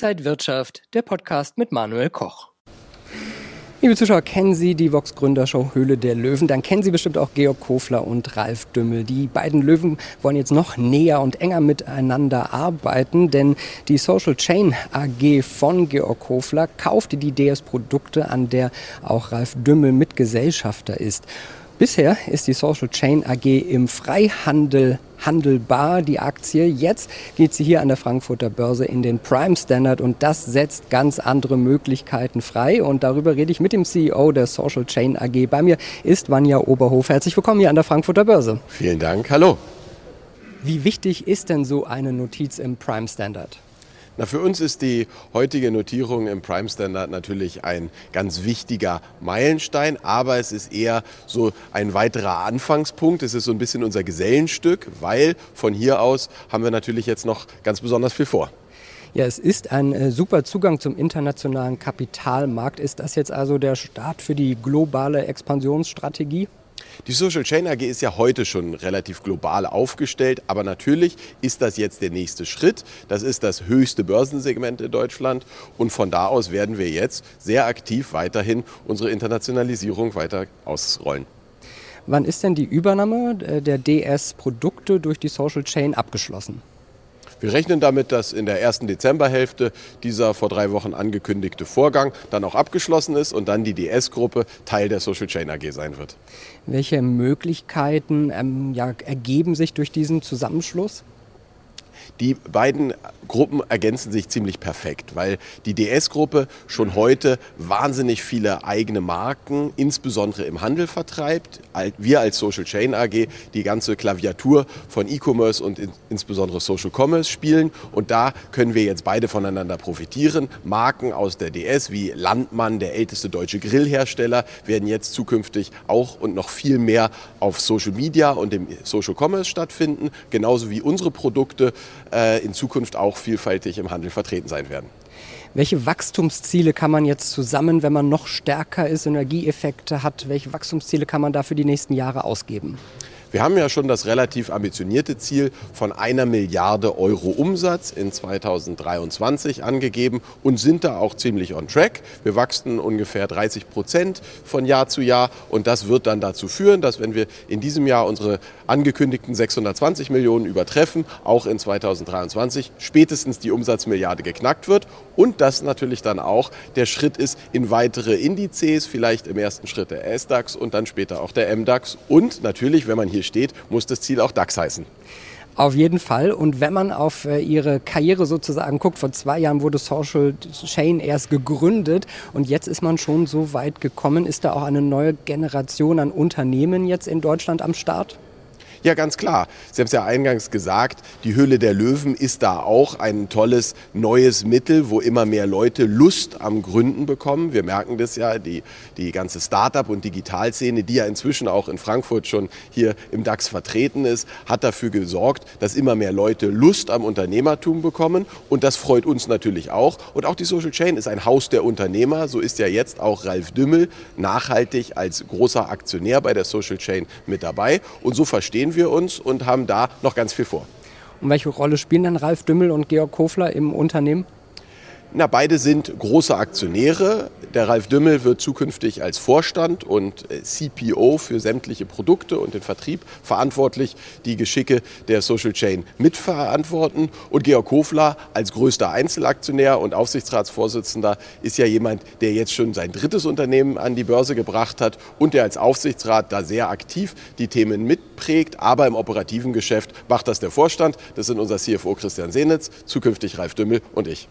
Inside Wirtschaft, der Podcast mit Manuel Koch. Liebe Zuschauer, kennen Sie die Vox-Gründershow Höhle der Löwen? Dann kennen Sie bestimmt auch Georg Kofler und Ralf Dümmel. Die beiden Löwen wollen jetzt noch näher und enger miteinander arbeiten, denn die Social Chain AG von Georg Kofler kaufte die DS-Produkte, an der auch Ralf Dümmel Mitgesellschafter ist. Bisher ist die Social Chain AG im Freihandel handelbar, die Aktie. Jetzt geht sie hier an der Frankfurter Börse in den Prime Standard und das setzt ganz andere Möglichkeiten frei. Und darüber rede ich mit dem CEO der Social Chain AG. Bei mir ist Vanja Oberhof. Herzlich willkommen hier an der Frankfurter Börse. Vielen Dank. Hallo. Wie wichtig ist denn so eine Notiz im Prime Standard? Na, für uns ist die heutige Notierung im Prime Standard natürlich ein ganz wichtiger Meilenstein, aber es ist eher so ein weiterer Anfangspunkt. Es ist so ein bisschen unser Gesellenstück, weil von hier aus haben wir natürlich jetzt noch ganz besonders viel vor. Ja, es ist ein äh, super Zugang zum internationalen Kapitalmarkt. Ist das jetzt also der Start für die globale Expansionsstrategie? Die Social Chain AG ist ja heute schon relativ global aufgestellt, aber natürlich ist das jetzt der nächste Schritt. Das ist das höchste Börsensegment in Deutschland und von da aus werden wir jetzt sehr aktiv weiterhin unsere Internationalisierung weiter ausrollen. Wann ist denn die Übernahme der DS-Produkte durch die Social Chain abgeschlossen? Wir rechnen damit, dass in der ersten Dezemberhälfte dieser vor drei Wochen angekündigte Vorgang dann auch abgeschlossen ist und dann die DS-Gruppe Teil der Social Chain AG sein wird. Welche Möglichkeiten ähm, ja, ergeben sich durch diesen Zusammenschluss? Die beiden Gruppen ergänzen sich ziemlich perfekt, weil die DS-Gruppe schon heute wahnsinnig viele eigene Marken, insbesondere im Handel vertreibt. Wir als Social Chain AG die ganze Klaviatur von E-Commerce und insbesondere Social Commerce spielen. Und da können wir jetzt beide voneinander profitieren. Marken aus der DS wie Landmann, der älteste deutsche Grillhersteller, werden jetzt zukünftig auch und noch viel mehr auf Social Media und im Social Commerce stattfinden. Genauso wie unsere Produkte in Zukunft auch vielfältig im Handel vertreten sein werden. Welche Wachstumsziele kann man jetzt zusammen, wenn man noch stärker ist, Synergieeffekte hat, welche Wachstumsziele kann man da für die nächsten Jahre ausgeben? Wir haben ja schon das relativ ambitionierte Ziel von einer Milliarde Euro Umsatz in 2023 angegeben und sind da auch ziemlich on track. Wir wachsen ungefähr 30 Prozent von Jahr zu Jahr und das wird dann dazu führen, dass wenn wir in diesem Jahr unsere angekündigten 620 Millionen übertreffen, auch in 2023 spätestens die Umsatzmilliarde geknackt wird und das natürlich dann auch der Schritt ist in weitere Indizes, vielleicht im ersten Schritt der S-DAX und dann später auch der MDAX und natürlich, wenn man hier hier steht, muss das Ziel auch DAX heißen. Auf jeden Fall. Und wenn man auf äh, ihre Karriere sozusagen guckt, vor zwei Jahren wurde Social Chain erst gegründet und jetzt ist man schon so weit gekommen. Ist da auch eine neue Generation an Unternehmen jetzt in Deutschland am Start? Ja, ganz klar. Sie haben es ja eingangs gesagt, die Höhle der Löwen ist da auch ein tolles neues Mittel, wo immer mehr Leute Lust am Gründen bekommen. Wir merken das ja, die, die ganze Start-up- und Digitalszene, die ja inzwischen auch in Frankfurt schon hier im DAX vertreten ist, hat dafür gesorgt, dass immer mehr Leute Lust am Unternehmertum bekommen. Und das freut uns natürlich auch. Und auch die Social Chain ist ein Haus der Unternehmer. So ist ja jetzt auch Ralf Dümmel nachhaltig als großer Aktionär bei der Social Chain mit dabei. Und so verstehen sehen wir uns und haben da noch ganz viel vor. Und welche Rolle spielen dann Ralf Dümmel und Georg Kofler im Unternehmen? Na, beide sind große Aktionäre. Der Ralf Dümmel wird zukünftig als Vorstand und äh, CPO für sämtliche Produkte und den Vertrieb verantwortlich die Geschicke der Social Chain mitverantworten. Und Georg Hofler als größter Einzelaktionär und Aufsichtsratsvorsitzender ist ja jemand, der jetzt schon sein drittes Unternehmen an die Börse gebracht hat und der als Aufsichtsrat da sehr aktiv die Themen mitprägt. Aber im operativen Geschäft macht das der Vorstand. Das sind unser CFO Christian Senitz, zukünftig Ralf Dümmel und ich.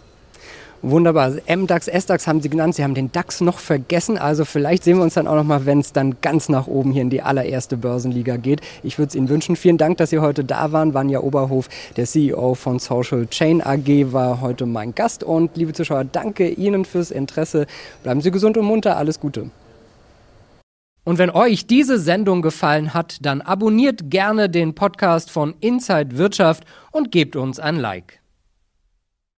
Wunderbar. MDAX, SDAX haben Sie genannt. Sie haben den DAX noch vergessen. Also vielleicht sehen wir uns dann auch noch mal, wenn es dann ganz nach oben hier in die allererste Börsenliga geht. Ich würde es Ihnen wünschen. Vielen Dank, dass Sie heute da waren. Vanja Oberhof, der CEO von Social Chain AG, war heute mein Gast. Und liebe Zuschauer, danke Ihnen fürs Interesse. Bleiben Sie gesund und munter. Alles Gute. Und wenn euch diese Sendung gefallen hat, dann abonniert gerne den Podcast von Inside Wirtschaft und gebt uns ein Like.